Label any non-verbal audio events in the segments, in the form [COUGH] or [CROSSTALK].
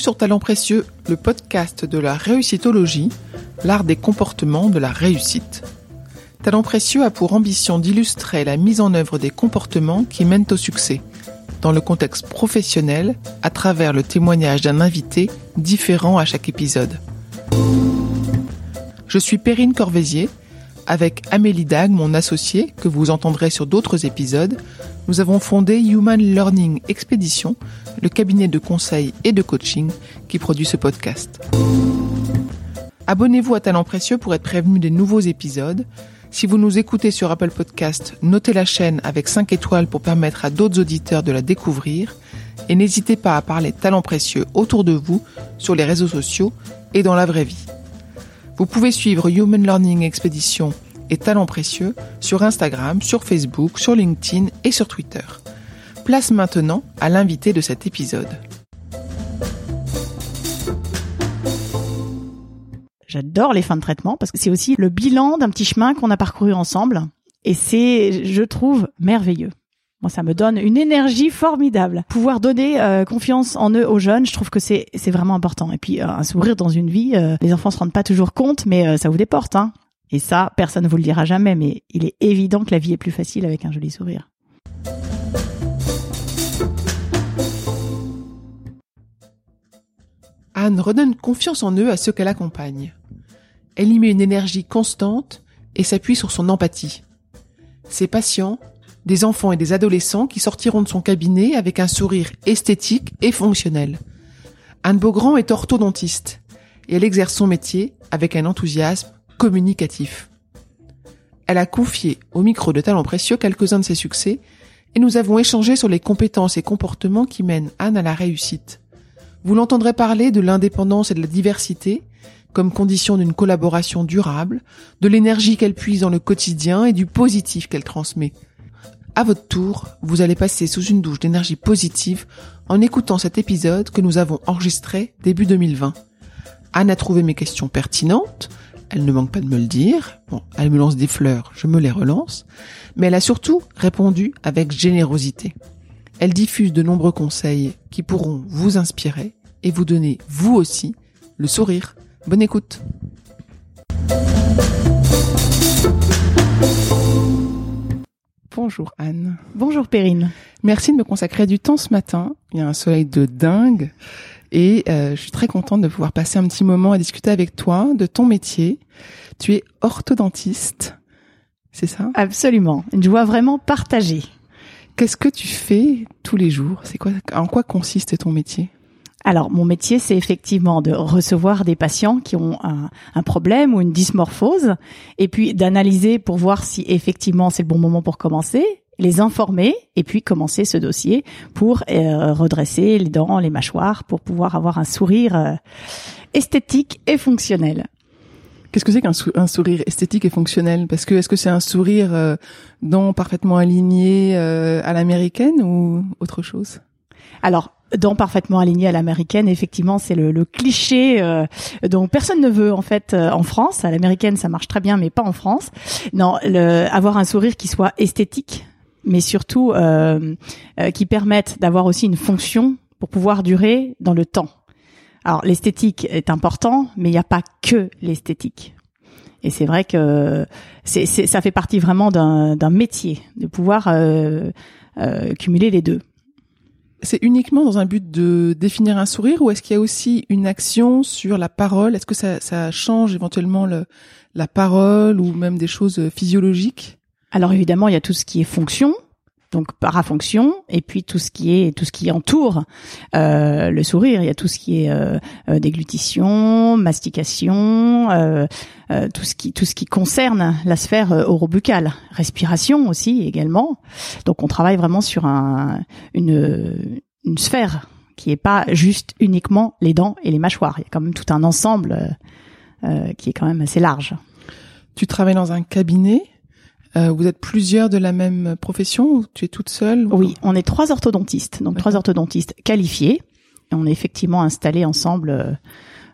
Sur Talent Précieux, le podcast de la réussitologie, l'art des comportements de la réussite. Talent Précieux a pour ambition d'illustrer la mise en œuvre des comportements qui mènent au succès, dans le contexte professionnel, à travers le témoignage d'un invité différent à chaque épisode. Je suis Perrine Corvézier, avec Amélie Dag, mon associée, que vous entendrez sur d'autres épisodes, nous avons fondé Human Learning Expedition, le cabinet de conseil et de coaching qui produit ce podcast. Abonnez-vous à Talent Précieux pour être prévenu des nouveaux épisodes. Si vous nous écoutez sur Apple Podcast, notez la chaîne avec 5 étoiles pour permettre à d'autres auditeurs de la découvrir. Et n'hésitez pas à parler Talent Précieux autour de vous, sur les réseaux sociaux et dans la vraie vie. Vous pouvez suivre Human Learning Expedition et Talents Précieux sur Instagram, sur Facebook, sur LinkedIn et sur Twitter. Place maintenant à l'invité de cet épisode. J'adore les fins de traitement parce que c'est aussi le bilan d'un petit chemin qu'on a parcouru ensemble et c'est, je trouve, merveilleux. Moi, ça me donne une énergie formidable. Pouvoir donner euh, confiance en eux aux jeunes, je trouve que c'est vraiment important. Et puis euh, un sourire dans une vie, euh, les enfants se rendent pas toujours compte, mais ça ouvre des portes. Hein. Et ça, personne ne vous le dira jamais, mais il est évident que la vie est plus facile avec un joli sourire. Anne redonne confiance en eux à ceux qu'elle accompagne. Elle y met une énergie constante et s'appuie sur son empathie. Ses patients des enfants et des adolescents qui sortiront de son cabinet avec un sourire esthétique et fonctionnel. Anne Beaugrand est orthodontiste et elle exerce son métier avec un enthousiasme communicatif. Elle a confié au micro de Talent Précieux quelques-uns de ses succès et nous avons échangé sur les compétences et comportements qui mènent Anne à la réussite. Vous l'entendrez parler de l'indépendance et de la diversité comme condition d'une collaboration durable, de l'énergie qu'elle puise dans le quotidien et du positif qu'elle transmet. À votre tour, vous allez passer sous une douche d'énergie positive en écoutant cet épisode que nous avons enregistré début 2020. Anne a trouvé mes questions pertinentes, elle ne manque pas de me le dire, bon, elle me lance des fleurs, je me les relance, mais elle a surtout répondu avec générosité. Elle diffuse de nombreux conseils qui pourront vous inspirer et vous donner, vous aussi, le sourire. Bonne écoute. Bonjour Anne. Bonjour Perrine. Merci de me consacrer du temps ce matin. Il y a un soleil de dingue et euh, je suis très contente de pouvoir passer un petit moment à discuter avec toi de ton métier. Tu es orthodontiste, c'est ça? Absolument. Une joie vraiment partagée. Qu'est-ce que tu fais tous les jours? C'est quoi En quoi consiste ton métier? Alors, mon métier, c'est effectivement de recevoir des patients qui ont un, problème ou une dysmorphose, et puis d'analyser pour voir si effectivement c'est le bon moment pour commencer, les informer, et puis commencer ce dossier pour euh, redresser les dents, les mâchoires, pour pouvoir avoir un sourire euh, esthétique et fonctionnel. Qu'est-ce que c'est qu'un sourire esthétique et fonctionnel? Parce que est-ce que c'est un sourire euh, parfaitement aligné à l'américaine ou autre chose? Alors, dents parfaitement alignées à l'américaine, effectivement, c'est le, cliché euh, dont personne ne veut en fait euh, en France. À l'américaine, ça marche très bien, mais pas en France. Non, le, avoir un sourire qui soit esthétique, mais surtout euh, qui permette d'avoir aussi une fonction pour pouvoir durer dans le temps. Alors l'esthétique est important, mais il n'y a pas que l'esthétique. Et c'est vrai que c'est, ça fait partie vraiment d'un, métier de pouvoir cumuler les deux. C'est uniquement dans un but de définir un sourire ou est-ce qu'il y a aussi une action sur la parole? Est-ce que ça, ça change éventuellement le, la parole ou même des choses physiologiques? Alors évidemment, il y a tout ce qui est fonction, donc parafonction, et puis tout ce qui est tout ce qui entoure euh, le sourire. Il y a tout ce qui est euh, euh déglutition, mastication, euh, euh, tout ce qui tout ce qui concerne la sphère orobuccale, respiration aussi également. Donc on travaille vraiment sur un, une une sphère qui est pas juste uniquement les dents et les mâchoires. Il y a quand même tout un ensemble qui est quand même assez large. Tu travailles dans un cabinet euh, vous êtes plusieurs de la même profession ou tu es toute seule Oui, on est trois orthodontistes, donc trois orthodontistes qualifiés. Et on est effectivement installés ensemble euh,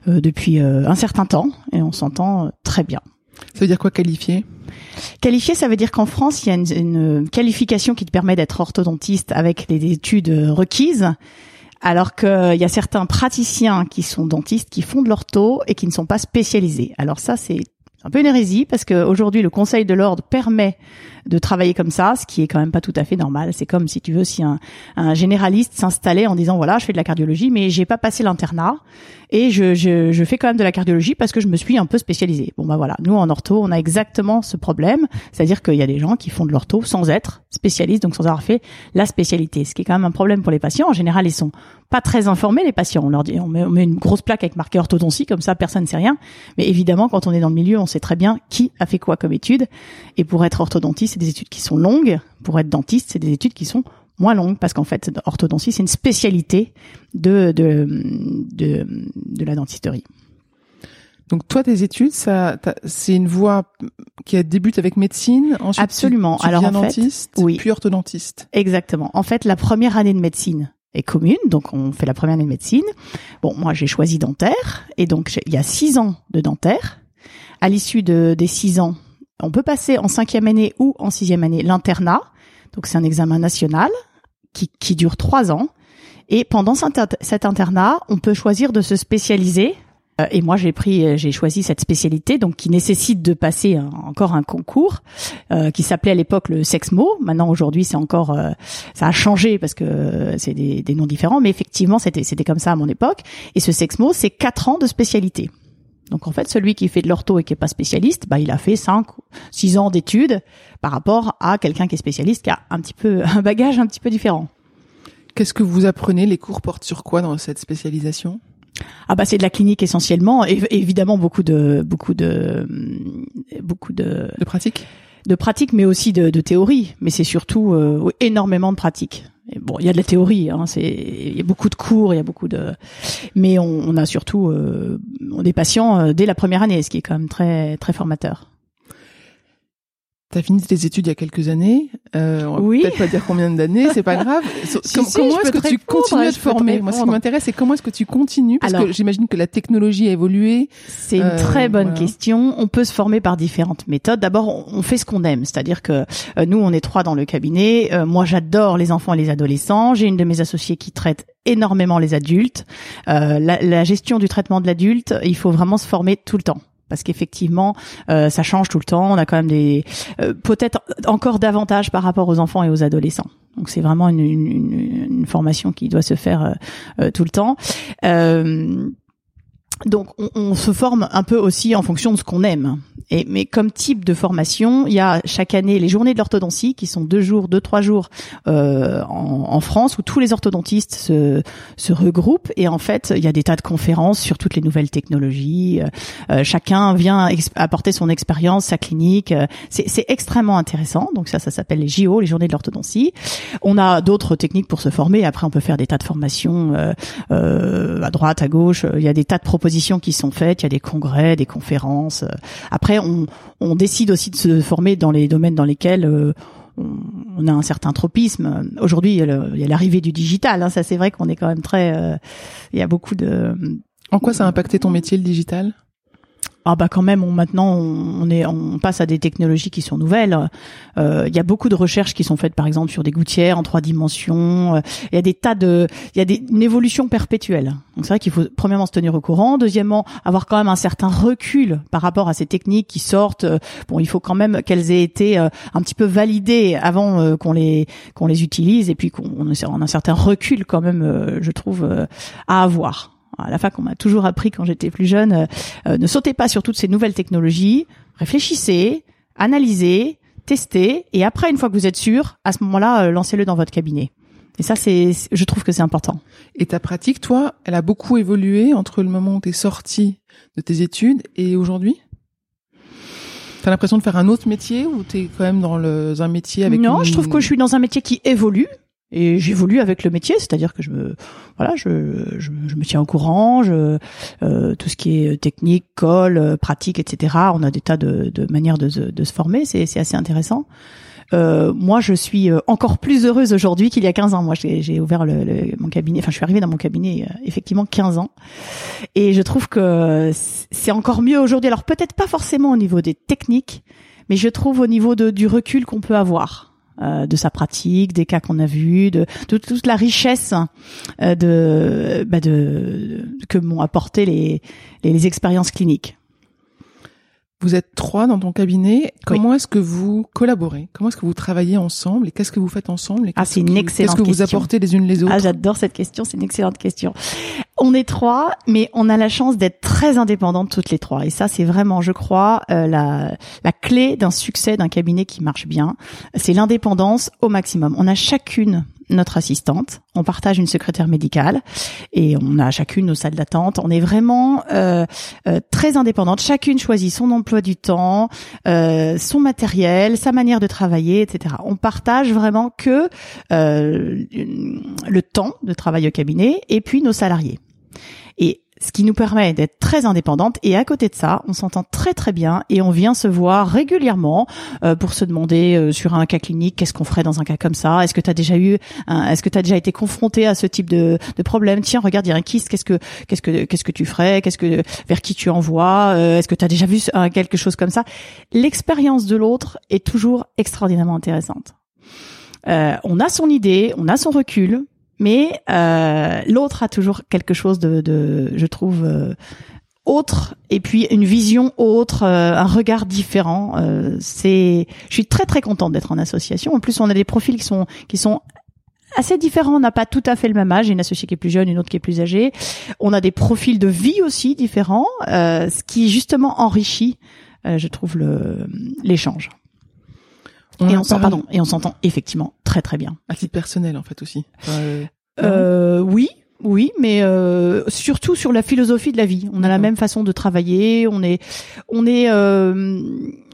euh, depuis un certain temps et on s'entend très bien. Ça veut dire quoi qualifié? Qualifié, ça veut dire qu'en France, il y a une, qualification qui te permet d'être orthodontiste avec les études requises Alors qu'il y a certains praticiens qui sont dentistes qui font de l'ortho et qui ne sont pas spécialisés. Alors ça, c'est un peu une hérésie parce qu'aujourd'hui, le Conseil de l'ordre permet de travailler comme ça, ce qui est quand même pas tout à fait normal. C'est comme si tu veux si un, un généraliste s'installait en disant voilà, je fais de la cardiologie, mais j'ai pas passé l'internat et je, je, je, fais quand même de la cardiologie parce que je me suis un peu spécialisée. Bon bah voilà, nous en ortho, on a exactement ce problème, c'est-à-dire qu'il y a des gens qui font de l'ortho sans être spécialistes, donc sans avoir fait la spécialité, ce qui est quand même un problème pour les patients. En général, ils sont pas très informés les patients. On leur dit, on met, on met une grosse plaque avec marqué orthodontie, comme ça personne ne sait rien. Mais évidemment, quand on est dans le milieu, sait très bien qui a fait quoi comme étude. Et pour être orthodontiste, c'est des études qui sont longues. Pour être dentiste, c'est des études qui sont moins longues parce qu'en fait, orthodontie, c'est une spécialité de, de, de, de la dentisterie. Donc toi, tes études, ça, c'est une voie qui débute avec médecine, ensuite absolument. Tu, Alors en dentiste, fait, oui, puis orthodontiste. Exactement. En fait, la première année de médecine est commune, donc on fait la première année de médecine. Bon, moi j'ai choisi dentaire, et donc il y a six ans de dentaire. À l'issue de, des six ans, on peut passer en cinquième année ou en sixième année l'internat. Donc c'est un examen national qui, qui dure trois ans. Et pendant cet internat, on peut choisir de se spécialiser. Euh, et moi, j'ai pris, j'ai choisi cette spécialité, donc qui nécessite de passer encore un concours euh, qui s'appelait à l'époque le Sexmo. Maintenant, aujourd'hui, c'est encore, euh, ça a changé parce que c'est des, des, noms différents, mais effectivement, c'était c'était comme ça à mon époque. Et ce Sexmo, c'est quatre ans de spécialité. Donc en fait, celui qui fait de l'ortho et qui est pas spécialiste, bah il a fait 5 6 ans d'études par rapport à quelqu'un qui est spécialiste qui a un petit peu un bagage un petit peu différent. Qu'est-ce que vous apprenez? Les cours portent sur quoi dans cette spécialisation? Ah bah c'est de la clinique essentiellement, et évidemment beaucoup de beaucoup de beaucoup de de pratique, de pratique, mais aussi de, de théorie. Mais c'est surtout euh, énormément de bon, il y a de la théorie, hein, c'est il y a beaucoup de cours, il y a beaucoup de, mais on, a surtout euh, des patients euh, dès la première année, ce qui est quand même très très formateur. T'as fini tes études il y a quelques années. Euh, on va oui. peut-être pas dire combien d'années, c'est pas [LAUGHS] grave. comment est-ce que tu continues à te former? Moi, ce qui m'intéresse, c'est comment est-ce que tu continues? Parce que j'imagine que la technologie a évolué. C'est une très bonne question. On peut se former par différentes méthodes. D'abord, on fait ce qu'on aime, c'est-à-dire que euh, nous, on est trois dans le cabinet. Euh, moi, j'adore les enfants et les adolescents. J'ai une de mes associées qui traite énormément les adultes. Euh, la, la gestion du traitement de l'adulte, il faut vraiment se former tout le temps parce qu'effectivement euh, ça change tout le temps. On a quand même des euh, peut-être encore davantage par rapport aux enfants et aux adolescents. Donc c'est vraiment une, une, une, formation qui doit se faire euh, euh tout le temps. Euh, donc on, on, se forme un peu aussi en fonction de ce qu'on aime. Et, mais comme type de formation, il y a chaque année les journées de l'orthodontie qui sont deux jours, deux trois jours euh, en, en, France où tous les orthodontistes se, se regroupent et en fait il y a des tas de conférences sur toutes les nouvelles technologies. Euh, chacun vient apporter son expérience, sa clinique. Euh, c'est extrêmement intéressant. Donc ça, ça s'appelle les JO, les journées de l'orthodontie. On a d'autres techniques pour se former. Après, on peut faire des tas de formations euh, euh, à droite, à gauche. Il y a des tas de propositions qui sont faites, il y a des congrès, des conférences. Après, on, on décide aussi de se former dans les domaines dans lesquels euh, on, a un certain tropisme. Aujourd'hui, il y a l'arrivée du digital. Hein, ça, c'est vrai qu'on est quand même très. Euh, il y a beaucoup de. En quoi ça a impacté ton métier, le digital? Ah bah quand même, on, maintenant on est, on passe à des technologies qui sont nouvelles. Euh, il y a beaucoup de recherches qui sont faites, par exemple, sur des gouttières en trois dimensions. Euh, il y a des tas de, il y a des, une évolution perpétuelle. Donc c'est vrai qu'il faut premièrement se tenir au courant, deuxièmement avoir quand même un certain recul par rapport à ces techniques qui sortent. Euh, bon, il faut quand même qu'elles aient été un petit peu validées avant qu'on les qu'on les utilise et puis qu'on ait un certain recul quand même, je trouve, à avoir à la fac, on m'a toujours appris quand j'étais plus jeune, euh, euh, ne sautez pas sur toutes ces nouvelles technologies, réfléchissez, analysez, testez, et après, une fois que vous êtes sûr, à ce moment-là, euh, lancez-le dans votre cabinet. Et ça, c'est, je trouve que c'est important. Et ta pratique, toi, elle a beaucoup évolué entre le moment où tu es sorti de tes études et aujourd'hui? T'as l'impression de faire un autre métier ou t'es quand même dans le, un métier avec Non, je trouve que je suis dans un métier qui évolue et j'évolue avec le métier, c'est-à-dire que je me voilà, je, je, me tiens au courant, je, euh, tout ce qui est technique, colle, euh, pratique, etc. On a des tas de, de manières de, de, se former, c'est assez intéressant. Euh, moi, je suis euh, encore plus heureuse aujourd'hui qu'il y a 15 ans. Moi, j'ai ouvert le, le, mon cabinet, enfin, je suis arrivée dans mon cabinet euh, effectivement 15 ans, et je trouve que c'est encore mieux aujourd'hui. Alors peut-être pas forcément au niveau des techniques, mais je trouve au niveau de, du recul qu'on peut avoir euh, de sa pratique, des cas qu'on a vus, de, de, toute la richesse euh, de, bah de, que m'ont apporté les, les, les expériences cliniques. Vous êtes trois dans ton cabinet. Comment est-ce que vous collaborez? Comment est-ce que vous travaillez ensemble? Et qu'est-ce que vous faites ensemble? Ah, c'est une excellente question. Qu'est-ce que vous apportez les unes les autres? Ah, j'adore cette question. C'est une excellente question. On est trois, mais on a la chance d'être très indépendantes toutes les trois. Et ça, c'est vraiment, je crois, euh, la, la clé d'un succès d'un cabinet qui marche bien. C'est l'indépendance au maximum. On a chacune notre assistante, on partage une secrétaire médicale et on a chacune nos salles d'attente. On est vraiment euh, euh, très indépendante. Chacune choisit son emploi du temps, euh, son matériel, sa manière de travailler, etc. On partage vraiment que le temps de travail au cabinet et puis nos salariés. Et ce qui nous permet d'être très indépendante et à côté de ça, on s'entend très très bien et on vient se voir régulièrement euh, pour se demander euh, sur un cas clinique qu'est-ce qu'on ferait dans un cas comme ça? Est-ce que tu as déjà eu est-ce que tu déjà été confronté à ce type de, de problème? Tiens, regarde, il y a un kyste, qu'est-ce que qu'est-ce que qu'est-ce que tu ferais? Qu'est-ce que vers qui tu envoies? Euh, Est-ce que tu as déjà vu quelque chose comme ça? L'expérience de l'autre est toujours extraordinairement intéressante. on a son idée, on a son recul, mais euh, l'autre a toujours quelque chose de, de je trouve, euh, autre, et puis une vision autre, euh, un regard différent. Euh, c'est, je suis très très contente d'être en association. En plus, on a des profils qui sont qui sont assez différents. On n'a pas tout à fait le même âge. Une associée qui est plus jeune, une autre qui est plus âgée. On a des profils de vie aussi différents, ce qui justement enrichit, je trouve, le l'échange et, on pardon, et on s'entend effectivement très très bien. À titre personnel en fait aussi. Euh, euh, oui, oui, mais euh, surtout sur la philosophie de la vie. On a la même façon de travailler. On est, on est, euh,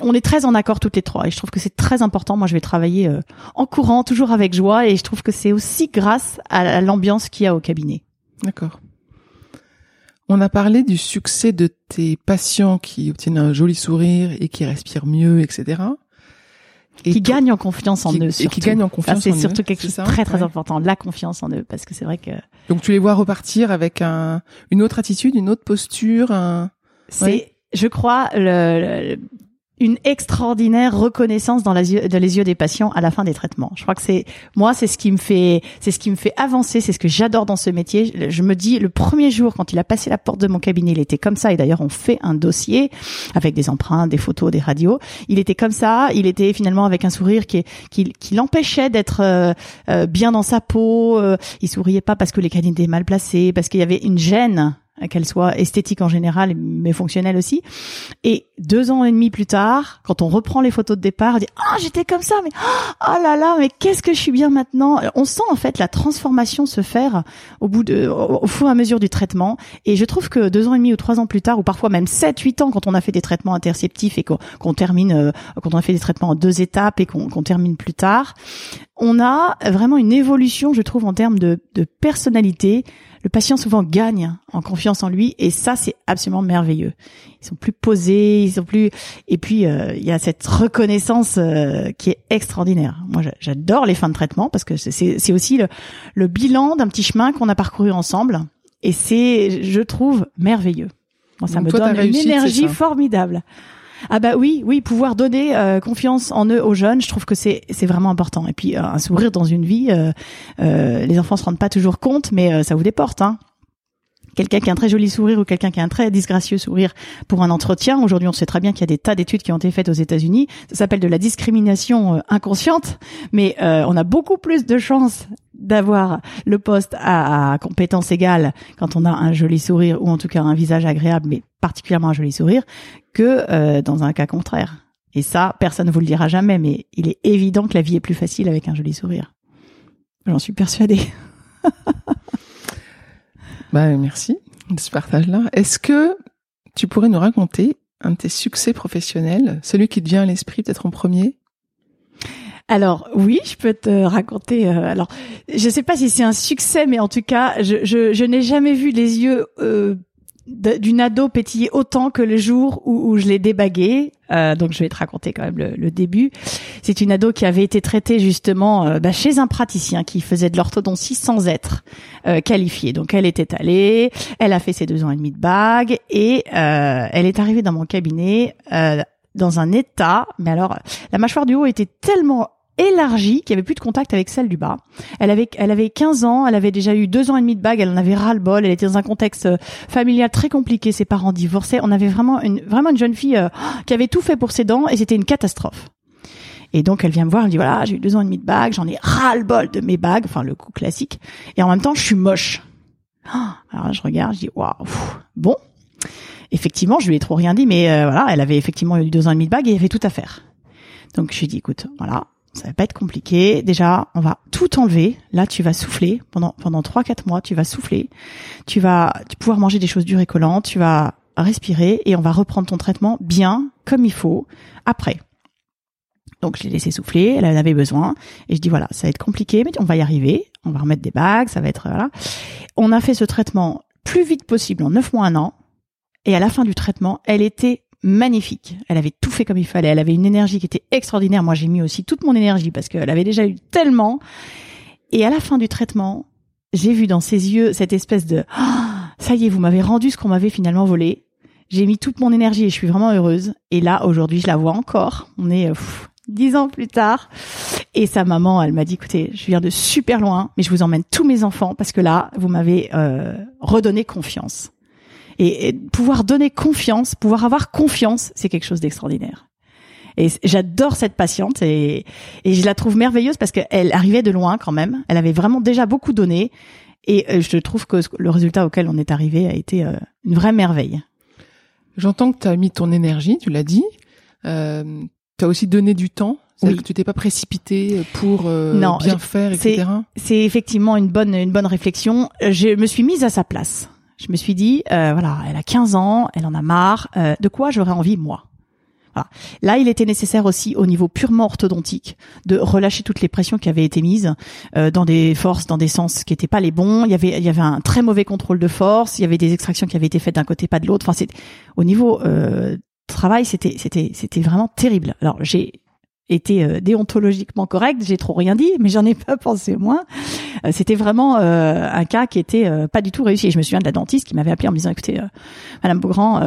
on est très en accord toutes les trois. Et je trouve que c'est très important. Moi, je vais travailler euh, en courant, toujours avec joie. Et je trouve que c'est aussi grâce à l'ambiance qu'il y a au cabinet. D'accord. On a parlé du succès de tes patients qui obtiennent un joli sourire et qui respirent mieux, etc qui gagnent en confiance en eux. Surtout. Et qui gagnent en confiance C'est surtout quelque chose de très très important, la confiance en eux, parce que c'est vrai que. Donc tu les vois repartir avec un, une autre attitude, une autre posture. Un... C'est, je crois, le, une extraordinaire reconnaissance dans, les yeux des patients à la fin des traitements. Je crois que c'est moi, c'est ce qui me fait, c'est ce qui me fait avancer, c'est ce que j'adore dans ce métier. Je me dis, le premier jour quand il a passé la porte de mon cabinet, il était comme ça. Et d'ailleurs, on fait un dossier avec des empreintes, des photos, des radios. Il était comme ça. Il était finalement avec un sourire qui, qui, qui l'empêchait d'être euh, euh, bien dans sa peau. Euh, il souriait pas parce que les canines étaient mal placées, parce qu'il y avait une gêne qu'elle soit esthétique en général, mais fonctionnelle aussi. Et deux ans et demi plus tard, quand on reprend les photos de départ, on dit ah j'étais comme ça, mais oh [GASPS] là là, mais qu'est-ce que je suis bien maintenant. On sent en fait la transformation se faire au bout de, au, fur et à mesure du traitement. Et je trouve que deux ans et demi ou trois ans plus tard, ou parfois même sept, huit ans, quand on a fait des traitements interceptifs et qu'on termine, euh, quand on a fait des traitements en deux étapes et qu'on termine plus tard, on a vraiment une évolution, je trouve, en termes de, de personnalité le patient souvent gagne en confiance en lui et ça c'est absolument merveilleux. Ils sont plus posés, ils sont plus et puis euh, il y a cette reconnaissance euh, qui est extraordinaire. Moi j'adore les fins de traitement parce que c'est aussi le, le bilan d'un petit chemin qu'on a parcouru ensemble et c'est je trouve merveilleux. Moi ça me donne une énergie formidable. Ah bah oui, oui, pouvoir donner euh, confiance en eux aux jeunes, je trouve que c'est c'est vraiment important. Et puis euh, un sourire dans une vie, euh, les enfants se rendent pas toujours compte, mais ça vous déporte. Hein quelqu'un qui a un très joli sourire ou quelqu'un qui a un très disgracieux sourire pour un entretien. Aujourd'hui, on sait très bien qu'il y a des tas d'études qui ont été faites aux États-Unis. Ça s'appelle de la discrimination inconsciente, mais on a beaucoup plus de chances d'avoir le poste à, à compétences égales quand on a un joli sourire ou en tout cas un visage agréable, mais particulièrement un joli sourire, que euh, dans un cas contraire. Et ça, personne ne vous le dira jamais, mais il est évident que la vie est plus facile avec un joli sourire. J'en suis persuadée. [LAUGHS] bah, merci de ce partage-là. Est-ce que tu pourrais nous raconter un de tes succès professionnels, celui qui te vient à l'esprit peut-être en premier? Alors oui, je peux te raconter. Euh, alors, je ne sais pas si c'est un succès, mais en tout cas, je, je, je n'ai jamais vu les yeux euh, d'une ado pétiller autant que le jour où, où je l'ai débagué. Euh, donc je vais te raconter quand même le, le début. C'est une ado qui avait été traitée justement euh, bah, chez un praticien qui faisait de l'orthodontie sans être euh, qualifiée. Donc elle était allée, elle a fait ses deux ans et demi de bague et elle est arrivée dans mon cabinet dans un état. Mais alors la mâchoire du haut était tellement élargie, qui avait plus de contact avec celle du bas. Elle avait, elle avait 15 ans, elle avait déjà eu deux ans et demi de bague, elle en avait ras le bol, elle était dans un contexte euh, familial très compliqué, ses parents divorçaient, on avait vraiment une, vraiment une jeune fille euh, qui avait tout fait pour ses dents et c'était une catastrophe. Et donc elle vient me voir, elle me dit voilà, j'ai eu deux ans et demi de bague, j'en ai ras le bol de mes bagues, enfin le coup classique, et en même temps je suis moche. Ah, alors je regarde, je dis waouh, bon. Effectivement, je lui ai trop rien dit, mais euh, voilà, elle avait effectivement eu deux ans et demi de bague et il avait tout à faire. Donc je lui dit écoute, voilà, ça va pas être compliqué. Déjà, on va tout enlever. Là, tu vas souffler pendant pendant trois quatre mois. Tu vas souffler. Tu vas pouvoir manger des choses dures et collantes. Tu vas respirer et on va reprendre ton traitement bien comme il faut après. Donc je l'ai laissé souffler, elle en avait besoin et je dis voilà, ça va être compliqué mais on va y arriver, on va remettre des bagues, ça va être voilà. On a fait ce traitement plus vite possible en neuf mois un an et à la fin du traitement, elle était magnifique. Elle avait tout fait comme il fallait. Elle avait une énergie qui était extraordinaire. Moi, j'ai mis aussi toute mon énergie parce qu'elle avait déjà eu tellement. Et à la fin du traitement, j'ai vu dans ses yeux cette espèce de ah, ça y est, vous m'avez rendu ce qu'on m'avait finalement volé. J'ai mis toute mon énergie et je suis vraiment heureuse. Et là, aujourd'hui, je la vois encore. On est dix ans plus tard. Et sa maman, elle m'a dit, écoutez, je viens de super loin, mais je vous emmène tous mes enfants parce que là, vous m'avez euh, redonné confiance. Et, pouvoir donner confiance, pouvoir avoir confiance, c'est quelque chose d'extraordinaire. Et j'adore cette patiente et, et je la trouve merveilleuse parce qu'elle arrivait de loin quand même. Elle avait vraiment déjà beaucoup donné et euh, je trouve que le résultat auquel on est arrivé a été euh, une vraie merveille. J'entends que tu as mis ton énergie, tu l'as dit. Euh, tu as aussi donné du temps oui. que tu t'es pas précipité pour euh, bien faire, etc. C'est effectivement une bonne une bonne réflexion. Je me suis mise à sa place. Je me suis dit, euh, voilà, elle a 15 ans, elle en a marre. Euh, de quoi j'aurais envie moi? Voilà. Là, il était nécessaire aussi au niveau purement orthodontique de relâcher toutes les pressions qui avaient été mises euh, dans des forces, dans des sens qui n'étaient pas les bons. Il y avait, il y avait un très mauvais contrôle de force. Il y avait des extractions qui avaient été faites d'un côté, pas de l'autre. Enfin, c'est au niveau euh, travail, c'était, c'était, c'était vraiment terrible. Alors, j'ai été euh, déontologiquement correct, j'ai trop rien dit, mais j'en ai pas pensé moins. Euh, c'était vraiment euh, un cas qui était pas du tout réussi. Et je me souviens de la dentiste qui m'avait appelé en me disant écoutez, Madame Beaugrand,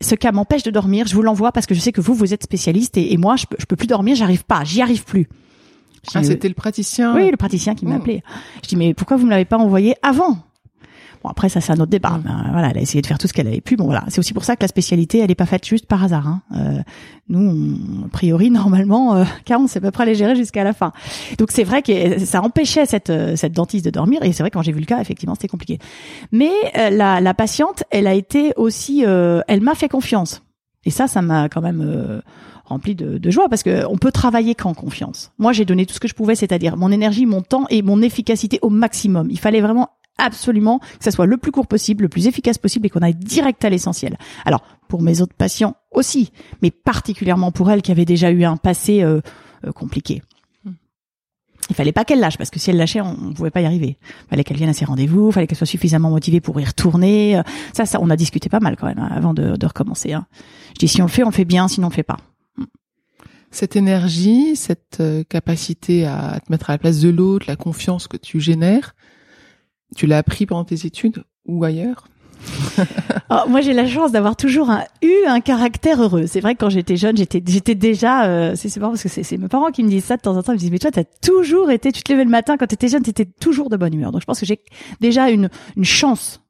ce cas m'empêche de dormir. Je vous l'envoie parce que je sais que vous vous êtes spécialiste et, moi je peux, je peux plus dormir, j'arrive pas, j'y arrive plus. Ah, c'était le praticien. Oui, le praticien qui m'a oh. appelé. Je dis mais pourquoi vous me l'avez pas envoyé avant? Bon après ça c'est un autre débat. Ben, voilà, elle a essayé de faire tout ce qu'elle avait pu. Bon voilà, c'est aussi pour ça que la spécialité elle est pas faite juste par hasard. Hein. Euh, nous, a priori [LAUGHS] normalement, euh, car on sait à peu près les gérer jusqu'à la fin. Donc c'est vrai que ça empêchait cette euh, cette dentiste de dormir et c'est vrai que quand j'ai vu le cas effectivement c'était compliqué. Mais euh, la, la patiente elle a été aussi, elle m'a fait confiance et ça ça m'a quand même rempli de, de, joie parce que on peut travailler qu'en confiance. Moi, j'ai donné tout ce que je pouvais, c'est-à-dire mon énergie, mon temps et mon efficacité au maximum. Il fallait vraiment absolument que ça soit le plus court possible, le plus efficace possible et qu'on aille direct à l'essentiel. Alors, pour mes autres patients aussi, mais particulièrement pour elle qui avait déjà eu un passé euh, euh, compliqué. Il fallait pas qu'elle lâche parce que si elle lâchait, on, ne pouvait pas y arriver. Il fallait qu'elle vienne à ses rendez-vous, il fallait qu'elle soit suffisamment motivée pour y retourner. Ça, ça, on a discuté pas mal quand même hein, avant de, de recommencer. Hein. Je dis si on le fait, on le fait bien, sinon on le fait pas. Cette énergie, cette euh, capacité à te mettre à la place de l'autre, la confiance que tu génères, tu l'as appris pendant tes études ou ailleurs [LAUGHS] oh, moi, j'ai la chance d'avoir toujours eu un caractère heureux. C'est vrai que quand j'étais jeune, j'étais, déjà. Euh, c'est pas parce que c'est mes parents qui me disent ça de temps en temps. Ils me disent mais toi, t'as toujours été. Tu te levais le matin quand t'étais jeune, t'étais toujours de bonne humeur. Donc je pense que j'ai déjà une une chance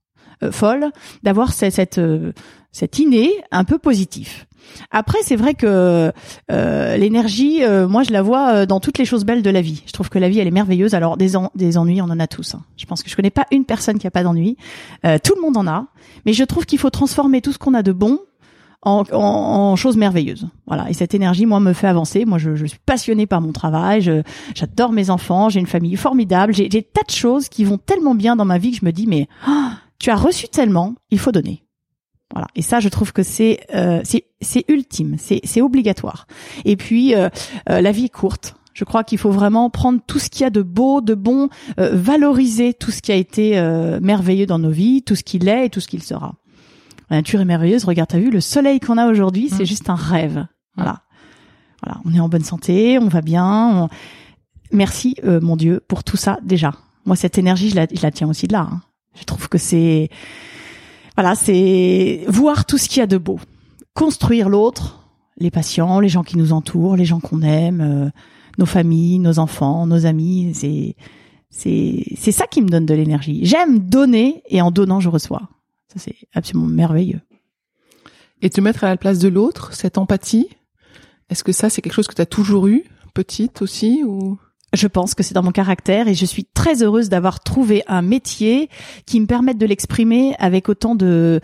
euh, folle d'avoir cette cette, euh, cette innée un peu positif. Après, c'est vrai que euh, l'énergie, euh, moi, je la vois euh, dans toutes les choses belles de la vie. Je trouve que la vie, elle est merveilleuse. Alors, des, des ennuis, on en a tous. Hein. Je pense que je connais pas une personne qui a pas d'ennuis. tout le monde en a. Mais je trouve qu'il faut transformer tout ce qu'on a de bon en, en, choses merveilleuses. Voilà. Et cette énergie, moi, me fait avancer. Moi, je, je suis passionnée par mon travail. J'adore mes enfants. J'ai une famille formidable. J'ai tas de choses qui vont tellement bien dans ma vie que je me dis, mais oh, tu as reçu tellement, il faut donner. Voilà. Et ça, je trouve que c'est euh, c'est ultime, c'est c'est obligatoire. Et puis euh, euh, la vie est courte. Je crois qu'il faut vraiment prendre tout ce qu'il y a de beau, de bon, euh, valoriser tout ce qui a été merveilleux dans nos vies, tout ce qu'il est et tout ce qu'il sera. La nature est merveilleuse. Regarde, t'as vu le soleil qu'on a aujourd'hui, c'est mmh. juste un rêve. Mmh. Voilà. Voilà. On est en bonne santé, on va bien. Merci, mon Dieu, pour tout ça déjà. Moi, cette énergie, je la, je la tiens aussi de là. Hein. Je trouve que c'est voilà, c'est voir tout ce qu'il y a de beau, construire l'autre, les patients, les gens qui nous entourent, les gens qu'on aime, euh, nos familles, nos enfants, nos amis. C'est c'est c'est ça qui me donne de l'énergie. J'aime donner et en donnant je reçois. Ça c'est absolument merveilleux. Et te mettre à la place de l'autre, cette empathie, est-ce que ça c'est quelque chose que tu as toujours eu, petite aussi ou? Je pense que c'est dans mon caractère et je suis très heureuse d'avoir trouvé un métier qui me permette de l'exprimer avec autant de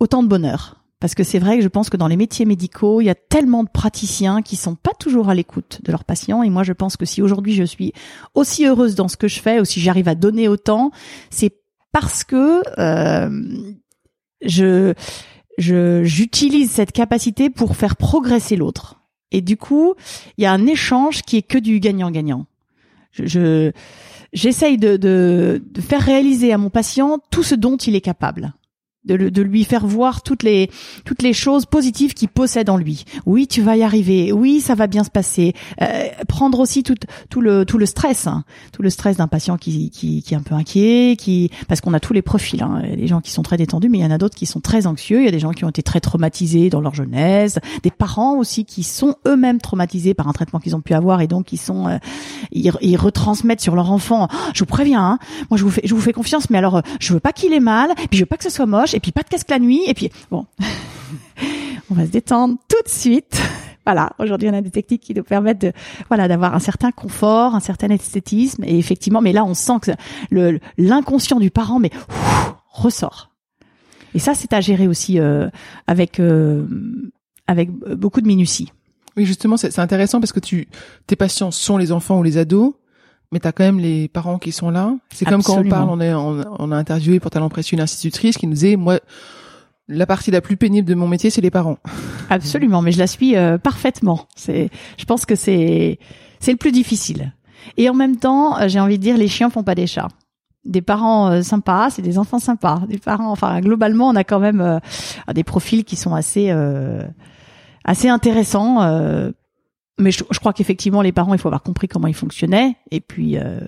autant de bonheur. Parce que c'est vrai que je pense que dans les métiers médicaux, il y a tellement de praticiens qui sont pas toujours à l'écoute de leurs patients. Et moi, je pense que si aujourd'hui je suis aussi heureuse dans ce que je fais, ou si j'arrive à donner autant, c'est parce que euh, je j'utilise cette capacité pour faire progresser l'autre. Et du coup, il y a un échange qui est que du gagnant-gagnant. Je j'essaye de, de, de faire réaliser à mon patient tout ce dont il est capable de, de, lui faire voir toutes les toutes les choses positives qu'il possède en lui. Oui, tu vas y arriver. Oui, ça va bien se passer. Euh, prendre aussi tout tout le tout le stress, hein. tout le stress d'un patient qui, qui qui est un peu inquiet, qui parce qu'on a tous les profils. Hein. Il y a des gens qui sont très détendus, mais il y en a d'autres qui sont très anxieux. Il y a des gens qui ont été très traumatisés dans leur jeunesse, des parents aussi qui sont eux-mêmes traumatisés par un traitement qu'ils ont pu avoir et donc ils sont euh, ils, retransmettent sur leur enfant. Oh, je vous préviens, hein, moi je vous fais je vous fais confiance, mais alors euh, je veux pas qu'il ait mal, puis je veux pas que ce soit moche et puis pas de casque la nuit, et puis bon, [LAUGHS] on va se détendre tout de suite. [LAUGHS] Voilà, aujourd'hui on a des techniques qui nous permettent de voilà d'avoir un certain confort, un certain esthétisme et effectivement, mais là on sent que le l'inconscient du parent mais ressort. Et ça c'est à gérer aussi euh, avec euh, avec beaucoup de minutie. Oui, justement, c'est intéressant parce que tu tes patients sont les enfants ou les ados, mais tu as quand même les parents qui sont là. C'est comme quand on parle, on, est, on, a interviewé pour Talent Précieux une institutrice qui nous disait, moi, la partie la plus pénible de mon métier, c'est les parents. [LAUGHS] Absolument, mais je la suis euh, parfaitement. C'est, je pense que c'est, c'est le plus difficile. Et en même temps, euh, j'ai envie de dire, les chiens font pas des chats. Des parents euh, sympas, c'est des enfants sympas. Des parents, enfin, globalement, on a quand même des profils qui sont assez, assez intéressants mais je, crois qu'effectivement les parents il faut avoir compris comment ils fonctionnaient. Et puis euh,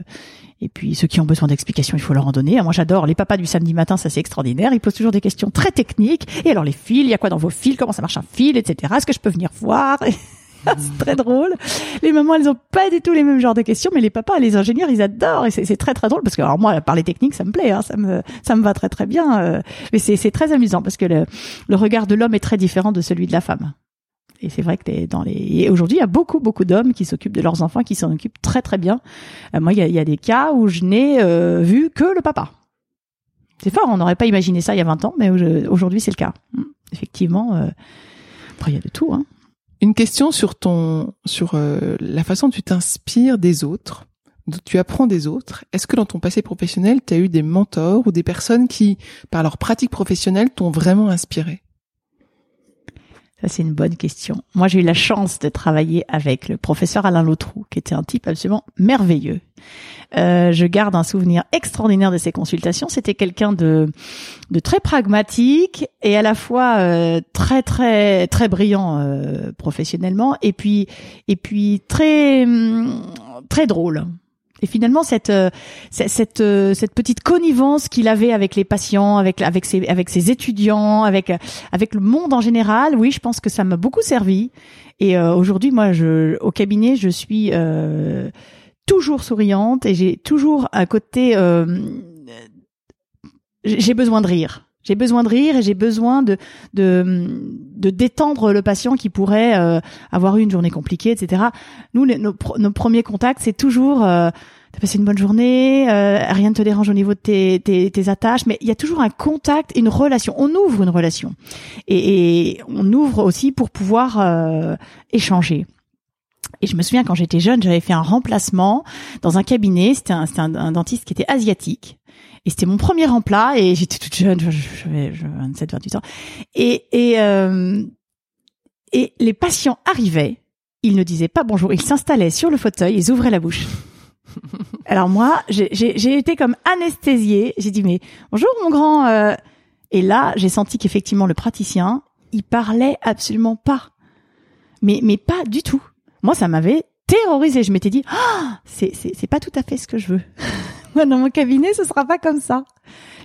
et puis ceux qui ont besoin d'explications il faut leur en donner. Moi j'adore les papas du samedi matin ça c'est extraordinaire. Ils posent toujours des questions très techniques. Et alors les fils il y a quoi dans vos fils? Comment ça marche un fil etc est-ce que je peux venir voir? [LAUGHS] C'est très drôle. Les mamans, elles ont pas du tout les mêmes genres de questions, mais les papas, les ingénieurs, ils adorent. Et c'est très très drôle parce que alors moi, parler technique, ça me plaît, hein, ça me ça me va très très bien. Euh, mais c'est très amusant parce que le, le regard de l'homme est très différent de celui de la femme. Et c'est vrai que dans les. aujourd'hui, il y a beaucoup, beaucoup d'hommes qui s'occupent de leurs enfants, qui s'en occupent très, très bien. Euh, moi, il y a, des cas où je n'ai euh, vu que le papa. C'est fort, on n'aurait pas imaginé ça il y a 20 ans, mais aujourd'hui, c'est le cas. Hmm. Effectivement, euh, il y a de tout. Hein. Une question sur ton, sur la façon dont tu t'inspires des autres, dont tu apprends des autres. Est-ce que dans ton passé professionnel, tu as eu des mentors ou des personnes qui, par leur pratique professionnelle, t'ont vraiment inspiré? Ça, c'est une bonne question. Moi, j'ai eu la chance de travailler avec le professeur Alain Lautrou, qui était un type absolument merveilleux. Euh, je garde un souvenir extraordinaire de ses consultations. C'était quelqu'un de, de très pragmatique et à la fois euh, très très très brillant euh, professionnellement et puis et puis très hum, très drôle. Et finalement, cette euh, cette euh, cette petite connivence qu'il avait avec les patients, avec avec ses avec ses étudiants, avec avec le monde en général, oui, je pense que ça m'a beaucoup servi. Et euh, aujourd'hui, moi, je au cabinet, je suis toujours souriante et j'ai toujours un côté j'ai besoin de rire. J'ai besoin de rire et j'ai besoin de, de, de détendre le patient qui pourrait euh, avoir eu une journée compliquée, etc. Nous, nos, nos, premiers contacts, c'est toujours euh, t'as passé une bonne journée, euh, rien ne te dérange au niveau de tes, tes, tes attaches, mais il y a toujours un contact, une relation. On ouvre une relation et, et on ouvre aussi pour pouvoir euh, échanger. Et je me souviens quand j'étais jeune, j'avais fait un remplacement dans un cabinet. C'était un, un, un, dentiste qui était asiatique. Et c'était mon premier emploi et j'étais toute jeune, j'avais 27, 28 ans. Et, et, euh, et les patients arrivaient, ils ne disaient pas bonjour, ils s'installaient sur le fauteuil, ils ouvraient la bouche. [LAUGHS] Alors moi, j'ai été comme anesthésiée. J'ai dit mais bonjour mon grand. Euh. Et là, j'ai senti qu'effectivement le praticien, il parlait absolument pas, mais mais pas du tout. Moi, ça m'avait terrorisée. Je m'étais dit ah c'est c'est pas tout à fait ce que je veux. [LAUGHS] moi, [LAUGHS] dans mon cabinet, ce sera pas comme ça.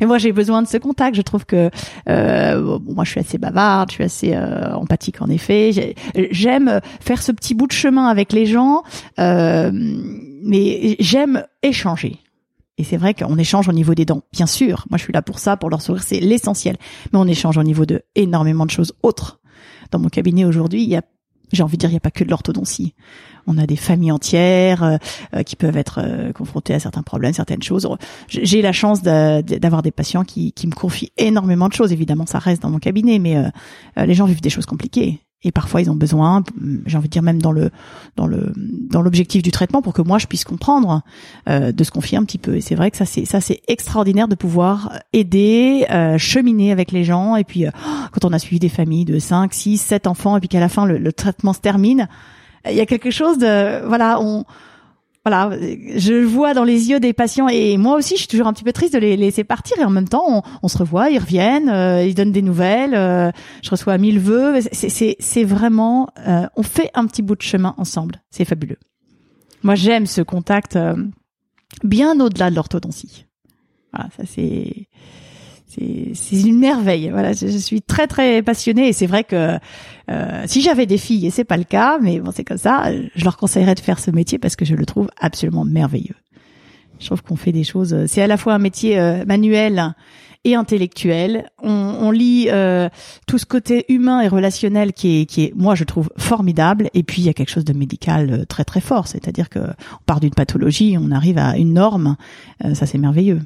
Et moi, j'ai besoin de ce contact. Je trouve que euh, moi, je suis assez bavarde, je suis assez euh, empathique en effet. J'aime faire ce petit bout de chemin avec les gens, euh, mais j'aime échanger. Et c'est vrai qu'on échange au niveau des dents, bien sûr. Moi, je suis là pour ça, pour leur sourire, c'est l'essentiel. Mais on échange au niveau de énormément de choses autres. Dans mon cabinet aujourd'hui, il y a j'ai envie de dire, il n'y a pas que de l'orthodontie. On a des familles entières euh, euh, qui peuvent être euh, confrontées à certains problèmes, certaines choses. J'ai la chance d'avoir des patients qui, qui, me confient énormément de choses. Évidemment, ça reste dans mon cabinet, mais les gens vivent des choses compliquées et parfois ils ont besoin, j'ai envie de dire même dans le dans le dans l'objectif du traitement pour que moi je puisse comprendre, euh, de se confier un petit peu. Et c'est vrai que ça c'est ça c'est extraordinaire de pouvoir aider, euh, cheminer avec les gens. Et puis euh, quand on a suivi des familles de 5, 6, 7 enfants et puis qu'à la fin le, le traitement se termine, il y a quelque chose de voilà on voilà, je vois dans les yeux des patients et moi aussi, je suis toujours un petit peu triste de les laisser partir et en même temps, on, se revoit, ils reviennent, euh, ils donnent des nouvelles, euh, je reçois mille vœux. C'est vraiment, euh, on fait un petit bout de chemin ensemble. C'est fabuleux. Moi, j'aime ce contact bien au-delà de l'orthodontie. Voilà, ça c'est c'est une merveille. Voilà, je, suis très très passionnée et c'est vrai que euh, si j'avais des filles et c'est pas le cas, mais bon c'est comme ça, je leur conseillerais de faire ce métier parce que je le trouve absolument merveilleux. Je trouve qu'on fait des choses. C'est à la fois un métier euh, manuel et intellectuel. On, on lit euh, tout ce côté humain et relationnel qui est, qui est, moi je trouve formidable. Et puis il y a quelque chose de médical euh, très très fort, c'est-à-dire que on part d'une pathologie, on arrive à une norme. Euh, ça c'est merveilleux.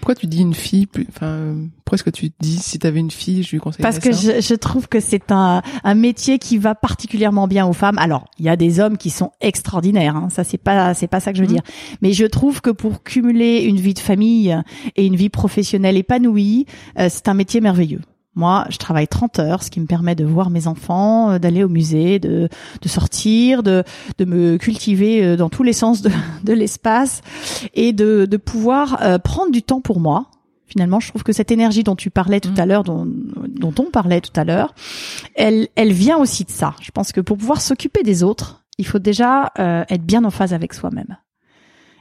Pourquoi tu dis une fille Enfin, pourquoi est-ce que tu dis si tu avais une fille, je lui conseillerais Parce que je, je, trouve que c'est un, un métier qui va particulièrement bien aux femmes. Alors, il y a des hommes qui sont extraordinaires. Hein, ça, c'est pas, c'est pas ça que je veux mhm. dire. Mais je trouve que pour cumuler une vie de famille et une vie professionnelle épanouie, euh, c'est un métier merveilleux. Moi, je travaille 30 heures, ce qui me permet de voir mes enfants, euh, d'aller au musée, de, de sortir, de, de me cultiver euh, dans tous les sens de, [LAUGHS] de l'espace et de, de pouvoir euh, prendre du temps pour moi. Finalement, je trouve que cette énergie dont tu parlais tout mmh. à l'heure, dont, dont on parlait tout à l'heure, elle, elle vient aussi de ça. Je pense que pour pouvoir s'occuper des autres, il faut déjà être bien en phase avec soi-même.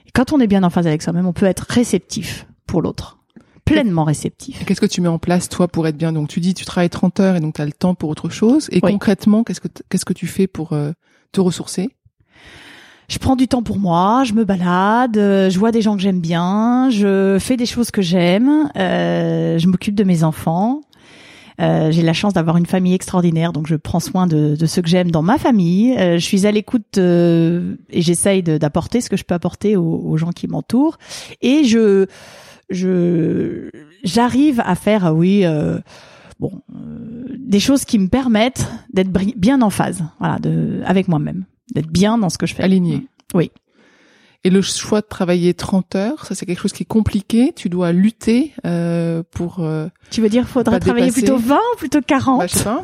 Et quand on est bien en phase avec soi-même, on peut être réceptif pour l'autre pleinement réceptif. Qu'est-ce que tu mets en place toi pour être bien? Donc tu dis tu travailles 30 heures et donc tu as le temps pour autre chose. Et concrètement, qu'est-ce que qu'est-ce que tu fais pour euh, te ressourcer? Je prends du temps pour moi, je me balade, euh, je vois des gens que j'aime bien, je fais des choses que j'aime, euh, je m'occupe de mes enfants. Euh, j'ai la chance d'avoir une famille extraordinaire, donc je prends soin de, de ceux que j'aime dans ma famille. Euh, je suis à l'écoute et j'essaye d'apporter ce que je peux apporter aux, aux gens qui m'entourent. Et je je j'arrive à faire ah oui euh, bon euh, des choses qui me permettent d'être bien en phase voilà de avec moi-même d'être bien dans ce que je fais. Aligné. Oui et le choix de travailler 30 heures, ça c'est quelque chose qui est compliqué. Tu dois lutter euh, pour. Euh, tu veux dire, faudrait travailler plutôt 20 ou plutôt 40 bah.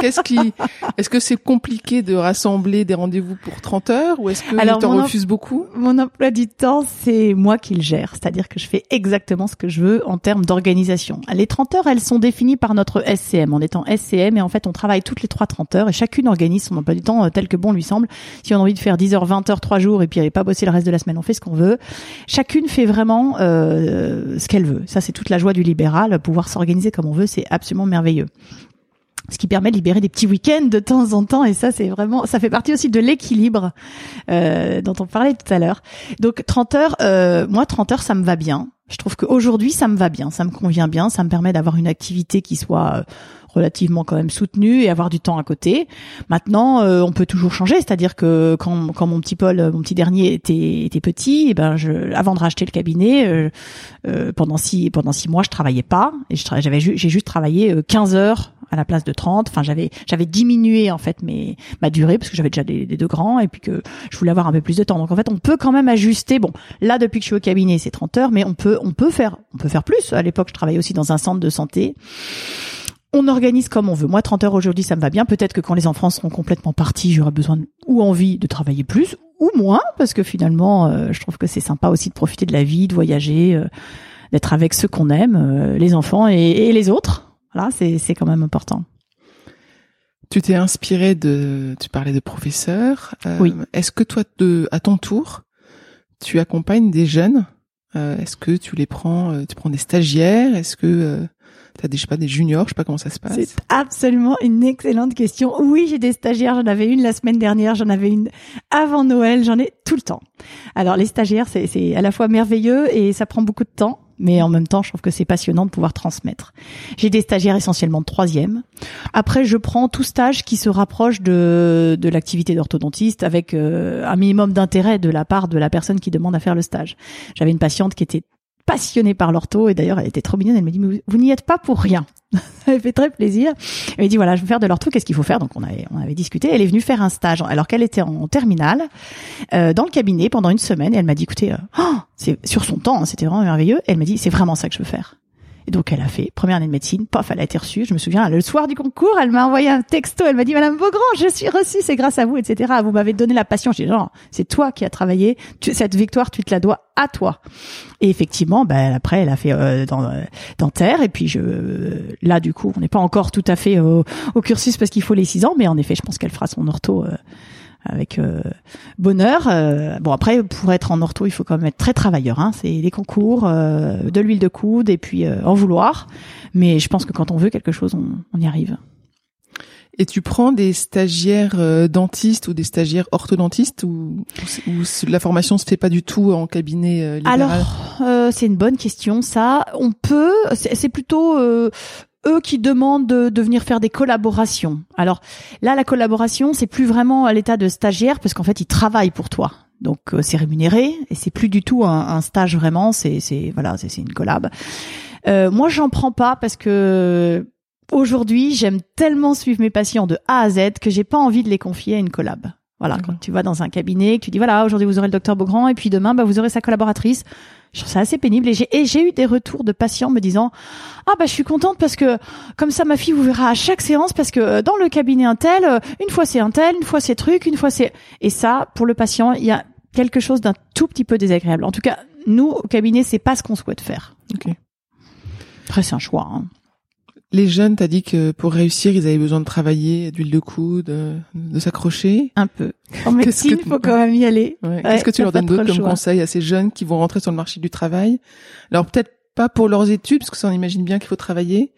Qu'est-ce qui Est-ce que c'est compliqué de rassembler des rendez-vous pour 30 heures ou est-ce que Alors, tu en refuses beaucoup? Mon emploi du temps, c'est moi qui le gère, c'est-à-dire que je fais exactement ce que je veux en termes d'organisation. Les 30 heures, elles sont définies par notre SCM. En étant SCM, et en fait, on travaille toutes les trois 30 heures et chacune organise son emploi du temps euh, tel que bon lui semble. Si on a envie de faire 10 heures, 20 heures, 3 jours et puis pas bosser le reste de la semaine, on fait ce qu'on veut. Chacune fait vraiment euh, ce qu'elle veut. Ça, c'est toute la joie du libéral. Pouvoir s'organiser comme on veut, c'est absolument merveilleux ce qui permet de libérer des petits week-ends de temps en temps et ça c'est vraiment ça fait partie aussi de l'équilibre euh, dont on parlait tout à l'heure donc 30 heures euh, moi 30 heures ça me va bien je trouve qu'aujourd'hui ça me va bien ça me convient bien ça me permet d'avoir une activité qui soit relativement quand même soutenu et avoir du temps à côté. Maintenant, euh, on peut toujours changer, c'est-à-dire que quand, quand mon petit Paul, mon petit dernier était, était petit, eh ben je, avant de racheter le cabinet, euh, euh, pendant six pendant six mois, je travaillais pas et j'avais j'ai juste travaillé 15 heures à la place de 30. Enfin, j'avais j'avais diminué en fait mes ma durée parce que j'avais déjà des, des, deux grands et puis que je voulais avoir un peu plus de temps. Donc en fait, on peut quand même ajuster. Bon, là depuis que je suis au cabinet, c'est 30 heures, mais on peut on peut faire on peut faire plus. À l'époque, je travaillais aussi dans un centre de santé on organise comme on veut. Moi, 30 heures aujourd'hui, ça me va bien. Peut-être que quand les enfants seront complètement partis, j'aurai besoin ou envie de travailler plus ou moins, parce que finalement, euh, je trouve que c'est sympa aussi de profiter de la vie, de voyager, euh, d'être avec ceux qu'on aime, euh, les enfants et, les autres. Voilà, c'est quand même important. Tu t'es inspiré de, tu parlais de professeurs. oui. Est-ce que toi, de, à ton tour, tu accompagnes des jeunes? Est-ce que tu les prends, tu prends des stagiaires? Est-ce que euh, tu as des, je sais pas, des juniors Je sais pas comment ça se passe. C'est absolument une excellente question. Oui, j'ai des stagiaires. J'en avais une la semaine dernière. J'en avais une avant Noël. J'en ai tout le temps. Alors, les stagiaires, c'est c'est à la fois merveilleux et ça prend beaucoup de temps. Mais en même temps, je trouve que c'est passionnant de pouvoir transmettre. J'ai des stagiaires essentiellement de troisième. Après, je prends tout stage qui se rapproche de, de l'activité d'orthodontiste avec euh, un minimum d'intérêt de la part de la personne qui demande à faire le stage. J'avais une patiente qui était passionnée par l'ortho et d'ailleurs elle était trop mignonne. Elle me dit mais vous n'y êtes pas pour rien. [LAUGHS] ça fait très plaisir. Elle m'a dit voilà je veux faire de l'ortho. Qu'est-ce qu'il faut faire? Donc on avait on avait discuté. Elle est venue faire un stage alors qu'elle était en terminale euh, dans le cabinet pendant une semaine. Et elle m'a dit écoutez oh, [GASPS] c'est sur son temps hein, c'était vraiment merveilleux. Elle m'a dit c'est vraiment ça que je veux faire. Et donc elle a fait première année de médecine, paf, elle a été reçue. Je me souviens, le soir du concours, elle m'a envoyé un texto. Elle m'a dit Madame Beaugrand, je suis reçue, c'est grâce à vous, etc. Vous m'avez donné la passion. J'ai dit genre, c'est toi qui as travaillé. Tu, cette victoire, tu te la dois à toi. Et effectivement, ben après, elle a fait euh, dans euh, dentaire. Et puis je, là, du coup, on n'est pas encore tout à fait au, au cursus parce qu'il faut les six ans, mais en effet, je pense qu'elle fera son ortho. Euh, avec euh, bonheur. Euh, bon après pour être en ortho, il faut quand même être très travailleur. Hein. C'est des concours, euh, de l'huile de coude et puis en vouloir. Mais je pense que quand on veut quelque chose, on, on y arrive. Et tu prends des stagiaires euh, dentistes ou des stagiaires orthodontistes ou, ou, la formation se fait pas du tout en cabinet euh, libéral? Alors euh, c'est une bonne question. Ça, on peut. C'est c'est plutôt eux qui demandent de, de, venir faire des collaborations. Alors là, la collaboration, c'est plus vraiment à l'état de stagiaire parce qu'en fait, ils travaillent pour toi. Donc euh, c'est rémunéré et c'est plus du tout un, un stage vraiment. C'est c'est voilà, c'est une collab. Euh, moi, j'en prends pas parce que aujourd'hui, j'aime tellement suivre mes patients de A à Z que j'ai pas envie de les confier à une collab. Voilà, quand tu vas dans un cabinet, que tu dis voilà, aujourd'hui vous aurez le docteur Beaugrand et puis demain bah, vous aurez sa collaboratrice. Je trouve ça assez pénible et j'ai, eu des retours de patients me disant ah bah je suis contente parce que comme ça ma fille vous verra à chaque séance parce que euh, dans le cabinet un tel euh, une fois c'est un tel une fois c'est truc une fois c'est et ça pour le patient il y a quelque chose d'un tout petit peu désagréable. En tout cas nous au cabinet c'est pas ce qu'on souhaite faire. Ok. Après c'est un choix. Hein. Les jeunes, t'as dit que pour réussir, ils avaient besoin de travailler, d'huile de coude, de, de s'accrocher. Un peu. En médecine, il faut quand même y aller. Ouais. Ouais, Qu'est-ce que tu leur donnes d'autre comme choix. conseil à ces jeunes qui vont rentrer sur le marché du travail? Alors peut-être pas pour leurs études, parce que ça on imagine bien qu'il faut travailler,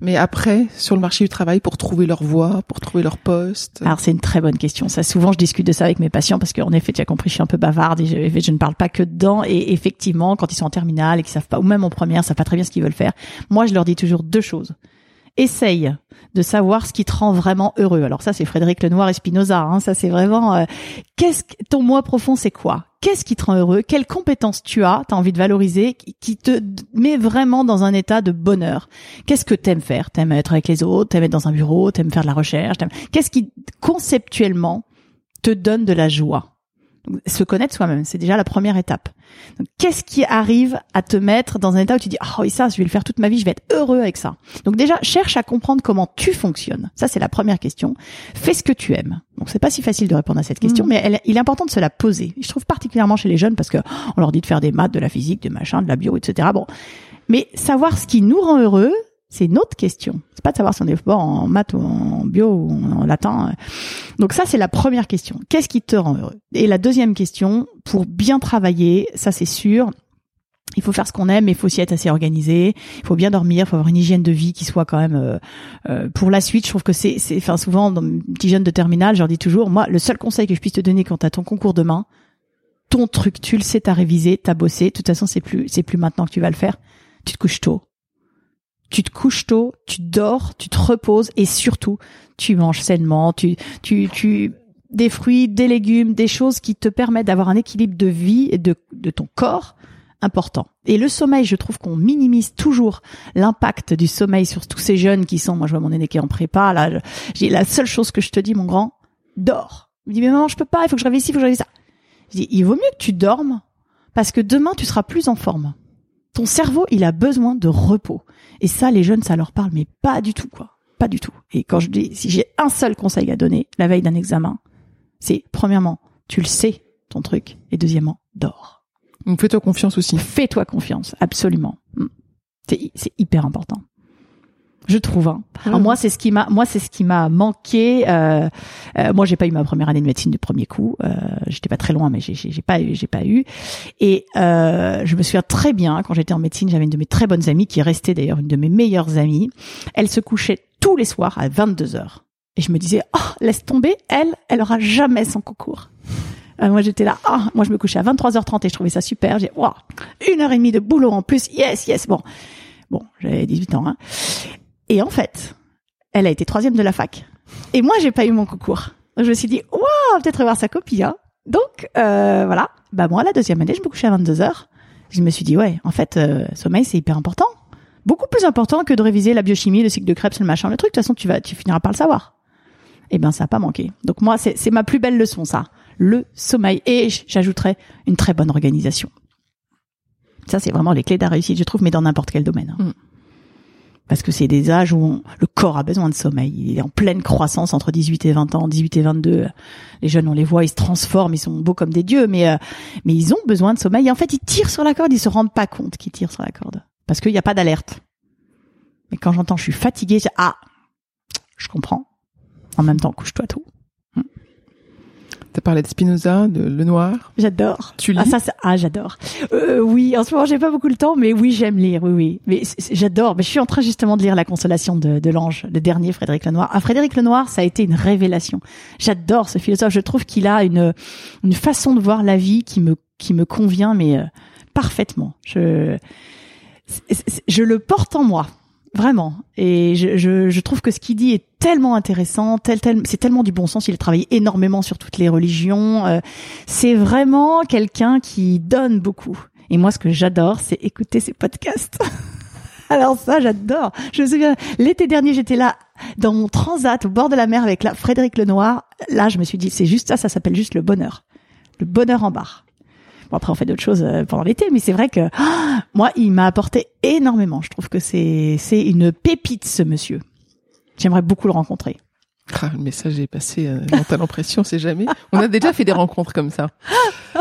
mais après sur le marché du travail pour trouver leur voie, pour trouver leur poste. Alors c'est une très bonne question. Ça souvent je discute de ça avec mes patients parce qu'en effet tu as compris je suis un peu bavarde et je, je ne parle pas que dedans et effectivement quand ils sont en terminale et qu'ils savent pas ou même en première savent pas très bien ce qu'ils veulent faire. Moi je leur dis toujours deux choses. Essaye de savoir ce qui te rend vraiment heureux. Alors ça c'est Frédéric Lenoir et Spinoza. Hein. Ça c'est vraiment euh, qu'est-ce que ton moi profond c'est quoi? Qu'est-ce qui te rend heureux? Quelles compétences tu as T'as envie de valoriser qui- te met vraiment dans un état de bonheur? Qu'est-ce que t'aimes faire? T'aimes être avec les autres T'aimes être dans un bureau T'aimes faire de la recherche Qu'est-ce qui conceptuellement te donne de la joie? Donc, Se connaître soi-même, c'est déjà la première étape. Qu'est-ce qui arrive à te mettre dans un état où tu dis ah oui ça je vais le faire toute ma vie, je vais être heureux avec ça. Donc déjà cherche à comprendre comment tu fonctionnes. Ça c'est la première question. Fais ce que tu aimes. Donc c'est pas si facile de répondre à cette question, Mhm. mais elle- il est important de se la poser. Je trouve particulièrement chez les jeunes parce que on leur dit de faire des maths, de la physique, de machin, de la bio, etc. Bon, mais savoir ce qui nous rend heureux, c'est une autre question. C'est pas de savoir si on est fort en maths ou en bio ou en latin. Donc ça, c'est la première question. Qu'est-ce qui te rend heureux? Et la deuxième question, pour bien travailler, ça c'est sûr, il faut faire ce qu'on aime, mais il faut aussi être assez organisé. Il faut bien dormir, il faut avoir une hygiène de vie qui soit quand même euh, euh, pour la suite. Je trouve que c'est, enfin souvent dans mes petits jeunes de terminale, je leur dis toujours, moi, le seul conseil que je puisse te donner quand t'as ton concours demain, ton truc, tu le sais, t'as révisé, t'as bossé. De toute façon, c'est plus, c'est plus maintenant que tu vas le faire. Tu te couches tôt. Tu te couches tôt, tu dors, tu te reposes et surtout, tu manges sainement, tu, tu, tu, des fruits, des légumes, des choses qui te permettent d'avoir un équilibre de vie et de, de ton corps important. Et le sommeil, je trouve qu'on minimise toujours l'impact du sommeil sur tous ces jeunes qui sont, moi je vois mon aîné qui est en prépa, là, j'ai la seule chose que je te dis, mon grand, dors. Il me dit, mais maman, je peux pas, il faut que je réveille ci, il faut que je réveille ça. Je dis, il vaut mieux que tu dormes parce que demain tu seras plus en forme. Ton cerveau, il a besoin de repos. Et ça, les jeunes, ça leur parle, mais pas du tout, quoi. Pas du tout. Et quand je dis, si j'ai un seul conseil à donner la veille d'un examen, c'est premièrement, tu le sais, ton truc, et deuxièmement, dors. Donc fais-toi confiance aussi. Fais-toi confiance, absolument. Mm. C'est, c'est hyper important. Je trouve. Hein. Alors moi, c'est ce qui m'a, moi, c'est ce qui m'a manqué. Euh, euh, moi, j'ai pas eu ma première année de médecine du premier coup. Euh, J'étais pas très loin, mais j'ai, j'ai pas eu, j'ai pas eu. Et euh, je me souviens très bien quand j'étais en médecine, j'avais une de mes très bonnes amies qui est restée d'ailleurs une de mes meilleures amies. Elle se couchait tous les soirs à 22 heures. Et je me disais, oh, laisse tomber, elle, elle aura jamais son concours. Euh, moi, j'étais là, ah, moi, je me couchais à 23h30 et je trouvais ça super. J'ai, waouh, une heure et demie de boulot en plus, yes, yes. Bon, bon, j'avais 18 ans. Hein. Et en fait, elle a été troisième de la fac. Et moi, j'ai pas eu mon concours. Je me suis dit, waouh, peut-être revoir sa copie. Hein. Donc, euh, voilà. Bah moi, la deuxième année, je me couchais à 22 heures. Je me suis dit, ouais, en fait, euh, sommeil, c'est hyper important. Beaucoup plus important que de réviser la biochimie, le cycle de Krebs, le machin, le truc. De toute façon, tu vas, tu finiras par le savoir. Eh ben, ça a pas manqué. Donc moi, c'est ma plus belle leçon, ça. Le sommeil. Et j'ajouterais une très bonne organisation. Ça, c'est vraiment les clés de la réussite, je trouve, mais dans n'importe quel domaine. Hein. Mm parce que c'est des âges où le corps a besoin de sommeil. Il est en pleine croissance entre 18 et 20 ans, 18 et 22. Les jeunes, on les voit, ils se transforment, ils sont beaux comme des dieux, mais euh, mais ils ont besoin de sommeil. Et en fait, ils tirent sur la corde, ils se rendent pas compte qu'ils tirent sur la corde parce qu'il n'y a pas d'alerte. Mais quand j'entends je suis fatigué, je, ah, je comprends. En même temps, couche-toi tout. T'as parlé de Spinoza, de Lenoir. J'adore. Tu lis Ah ça, ah j'adore. Euh, oui, en ce moment j'ai pas beaucoup le temps, mais oui j'aime lire. Oui, oui. Mais j'adore. Mais je suis en train justement de lire La Consolation de, de l'ange, le dernier Frédéric Lenoir. Ah, Frédéric Lenoir, ça a été une révélation. J'adore ce philosophe. Je trouve qu'il a une une façon de voir la vie qui me qui me convient, mais euh, parfaitement. Je je le porte en moi. Vraiment. Et je, je, je, trouve que ce qu'il dit est tellement intéressant, tel, tel, c'est tellement du bon sens. Il a travaillé énormément sur toutes les religions. Euh, c'est vraiment quelqu'un qui donne beaucoup. Et moi, ce que j'adore, c'est écouter ses podcasts. [LAUGHS] Alors ça, j'adore. Je me souviens, l'été dernier, j'étais là dans mon transat au bord de la mer avec la Frédéric Lenoir. Là, je me suis dit, c'est juste ça, ça s'appelle juste le bonheur. Le bonheur en barre après, on fait d'autres choses euh, pendant l'été, mais c'est vrai que [GASPS] moi, il m'a apporté énormément. Je trouve que c'est c'est une pépite ce monsieur. J'aimerais beaucoup le rencontrer. Ah, le message est passé euh, [LAUGHS] l'impression, c'est jamais. On a déjà fait des rencontres comme ça. [LAUGHS]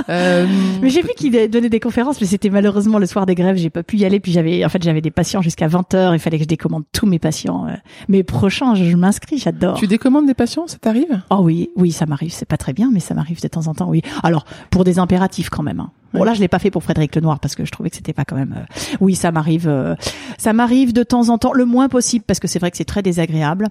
Euh... Mais j'ai vu qu'il donnait des conférences, mais c'était malheureusement le soir des grèves, j'ai pas pu y aller. Puis j'avais, en fait, j'avais des patients jusqu'à 20 heures. Il fallait que je décommande tous mes patients. Euh. Mais prochain, je, m'inscris, j'adore. Tu décommandes des patients, ça t'arrive? Oh oui, oui, ça m'arrive. C'est pas très bien, mais ça m'arrive de temps en temps. Oui. Alors pour des impératifs quand même. Hein. Bon là, je l'ai pas fait pour Frédéric Lenoir parce que je trouvais que c'était pas quand même. Euh, oui, ça m'arrive. Euh, ça m'arrive de temps en temps, le moins possible parce que c'est vrai que c'est très désagréable.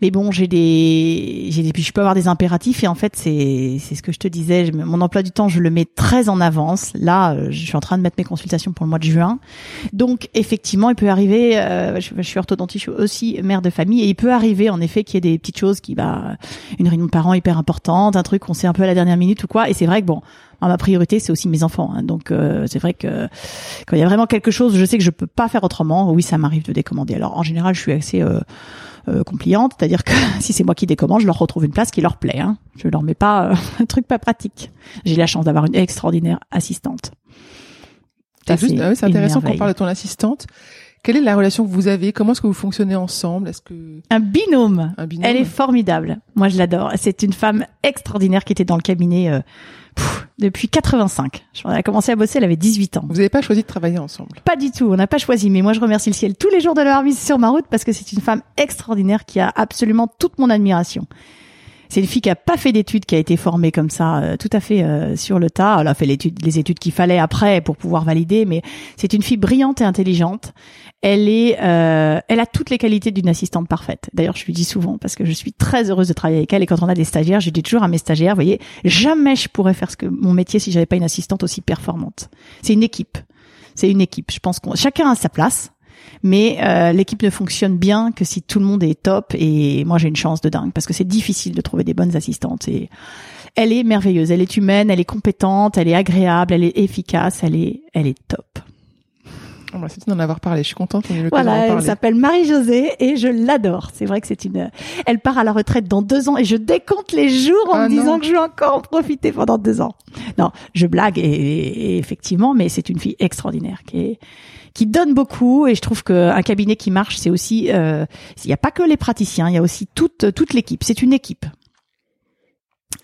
Mais bon, j'ai des, j'ai des, puis je peux avoir des impératifs et en fait c'est, c'est ce que je te disais. Mon emploi du temps, je le mets très en avance. Là, euh, je suis en train de mettre mes consultations pour le mois de juin. Donc effectivement, il peut arriver. je, je, suis orthodontiste, je suis aussi mère de famille et il peut arriver en effet qu'il y ait des petites choses qui, bah, une réunion de parents hyper importante, un truc qu'on sait un peu à la dernière minute ou quoi. Et c'est vrai que bon ma priorité, c'est aussi mes enfants. Hein. Donc euh, c'est vrai que quand il y a vraiment quelque chose, je sais que je peux pas faire autrement. Oui, ça m'arrive de décommander. Alors en général, je suis assez euh, euh, compliante, c'est-à-dire que [LAUGHS] si c'est moi qui décommande, je leur retrouve une place qui leur plaît. Hein. Je leur mets pas [LAUGHS] un truc pas pratique. J'ai la chance d'avoir une extraordinaire assistante. Ah c'est intéressant qu'on parle de ton assistante. Quelle est la relation que vous avez? Comment est-ce que vous fonctionnez ensemble? Est-ce que un binôme. un binôme Elle est formidable. Moi, je l'adore. C'est une femme extraordinaire qui était dans le cabinet euh, depuis 85. On a commencé à bosser, elle avait 18 ans. Vous n'avez pas choisi de travailler ensemble? Pas du tout, on n'a pas choisi. Mais moi, je remercie le ciel tous les jours de l'avoir mise sur ma route parce que c'est une femme extraordinaire qui a absolument toute mon admiration. C'est une fille qui a pas fait d'études, qui a été formée comme ça, euh, tout à fait euh, sur le tas. Elle a fait l'étude, les études qu'il fallait après pour pouvoir valider, mais c'est une fille brillante et intelligente. Elle est, euh, elle a toutes les qualités d'une assistante parfaite. D'ailleurs, je lui dis souvent parce que je suis très heureuse de travailler avec elle. Et quand on a des stagiaires, je dis toujours à mes stagiaires, vous voyez, jamais je pourrais faire ce que mon métier si j'avais pas une assistante aussi performante. C'est une équipe. C'est une équipe. Je pense qu'on chacun a sa place mais euh, l'équipe ne fonctionne bien que si tout le monde est top. Et moi, j'ai une chance de dingue parce que c'est difficile de trouver des bonnes assistantes. Et elle est merveilleuse, elle est humaine, elle est compétente, elle est agréable, elle est efficace, elle est, elle est top. Bah, c'est d'en avoir parlé. Je suis contente Voilà, elle s'appelle Marie-Josée et je l'adore. C'est vrai que c'est une. Elle part à la retraite dans deux ans et je décompte les jours en ah me disant que je vais encore en profiter pendant deux ans. Non, je blague et effectivement, mais c'est une fille extraordinaire qui est qui donne beaucoup et je trouve qu'un cabinet qui marche, c'est aussi, euh, il n'y a pas que les praticiens, il y a aussi toute toute l'équipe. C'est une équipe.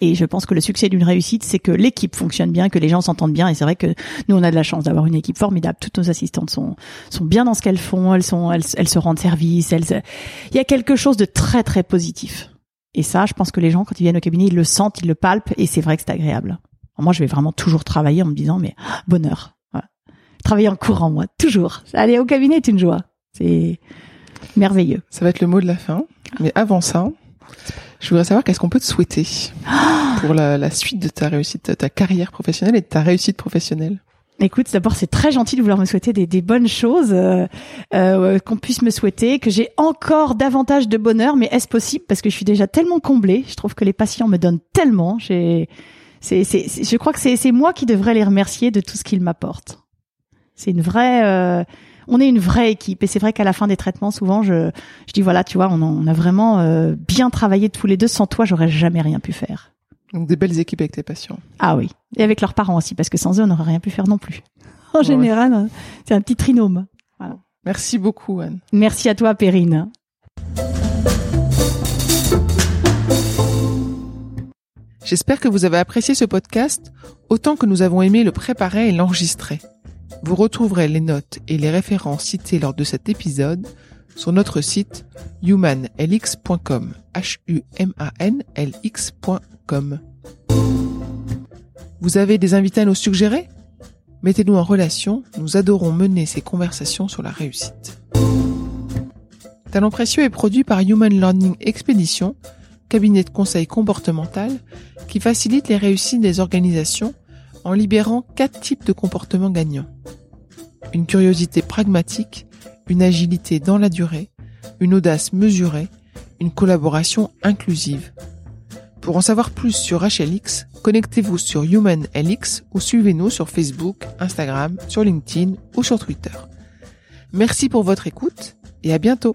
Et je pense que le succès d'une réussite, c'est que l'équipe fonctionne bien, que les gens s'entendent bien. Et c'est vrai que nous, on a de la chance d'avoir une équipe formidable. Toutes nos assistantes sont sont bien dans ce qu'elles font. Elles sont, elles, elles se rendent service. Elles, il y a quelque chose de très très positif. Et ça, je pense que les gens, quand ils viennent au cabinet, ils le sentent, ils le palpent, et c'est vrai que c'est agréable. moi, je vais vraiment toujours travailler en me disant, mais ah, bonheur. Travailler en courant, moi, toujours. Aller au cabinet est une joie. C'est merveilleux. Ça va être le mot de la fin. Mais avant ça, je voudrais savoir qu'est-ce qu'on peut te souhaiter pour la, suite de ta réussite, ta carrière professionnelle et de ta réussite professionnelle. Écoute, d'abord c'est très gentil de vouloir me souhaiter des, bonnes choses, euh, euh, qu'on puisse me souhaiter, que j'ai encore davantage de bonheur, mais est-ce possible? Parce que je suis déjà tellement comblée. Je trouve que les patients me donnent tellement. J'ai, c'est, c'est, je crois que c'est, c'est moi qui devrais les remercier de tout ce qu'ils m'apportent. C'est une vraie, euh, on est une vraie équipe. Et c'est vrai qu'à la fin des traitements, souvent, je, je dis voilà, tu vois, on, on a vraiment euh, bien travaillé tous les deux. Sans toi, j'aurais jamais rien pu faire. Donc des belles équipes avec tes patients. Ah oui, et avec leurs parents aussi, parce que sans eux, on n'aurait rien pu faire non plus. [LAUGHS] En général, hein, c'est un petit trinôme. Voilà. Merci beaucoup, Anne. Merci à toi, Perrine. J'espère que vous avez apprécié ce podcast autant que nous avons aimé le préparer et l'enregistrer. Vous retrouverez les notes et les références citées lors de cet épisode sur notre site humanlx.com. Vous avez des invités à nous suggérer? Mettez-nous en relation, nous adorons mener ces conversations sur la réussite. Talent précieux est produit par Human Learning Expedition, cabinet de conseil comportemental qui facilite les réussites des organisations en libérant quatre types de comportements gagnants. Une curiosité pragmatique, une agilité dans la durée, une audace mesurée, une collaboration inclusive. Pour en savoir plus sur HLX, connectez-vous sur HumanLX ou suivez-nous sur Facebook, Instagram, sur LinkedIn ou sur Twitter. Merci pour votre écoute et à bientôt